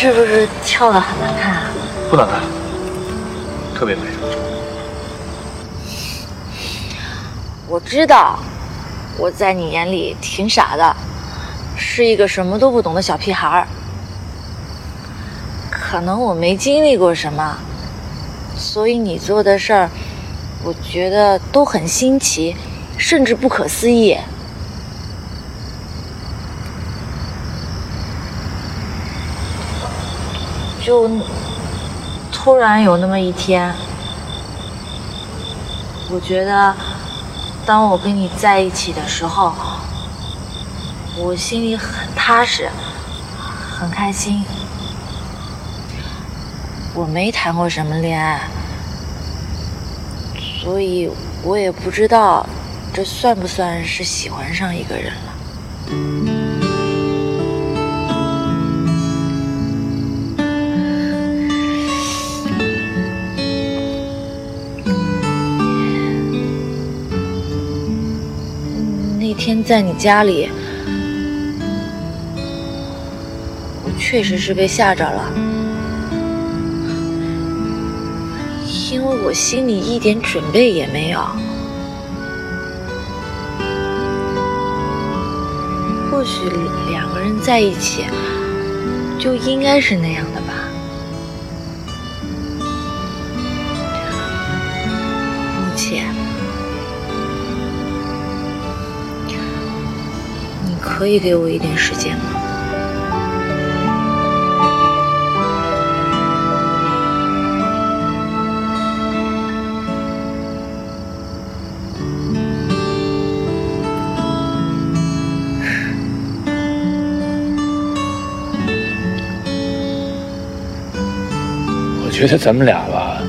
是不是跳的很难看啊？不难看，特别美。我知道，我在你眼里挺傻的，是一个什么都不懂的小屁孩儿。可能我没经历过什么，所以你做的事儿，我觉得都很新奇，甚至不可思议。就突然有那么一天，我觉得。当我跟你在一起的时候，我心里很踏实，很开心。我没谈过什么恋爱，所以我也不知道这算不算是喜欢上一个人了。那天在你家里，我确实是被吓着了，因为我心里一点准备也没有。或许两个人在一起，就应该是那样的吧。目可以给我一点时间吗？我觉得咱们俩吧，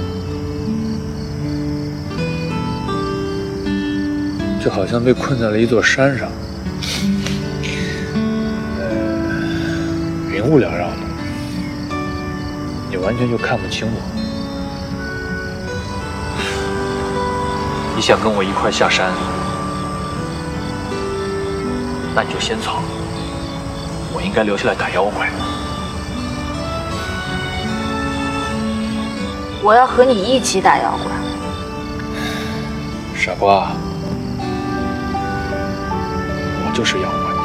就好像被困在了一座山上。云雾缭绕的，你完全就看不清我。你想跟我一块下山，那你就先走。我应该留下来打妖怪。我要和你一起打妖怪。傻瓜，我就是妖怪。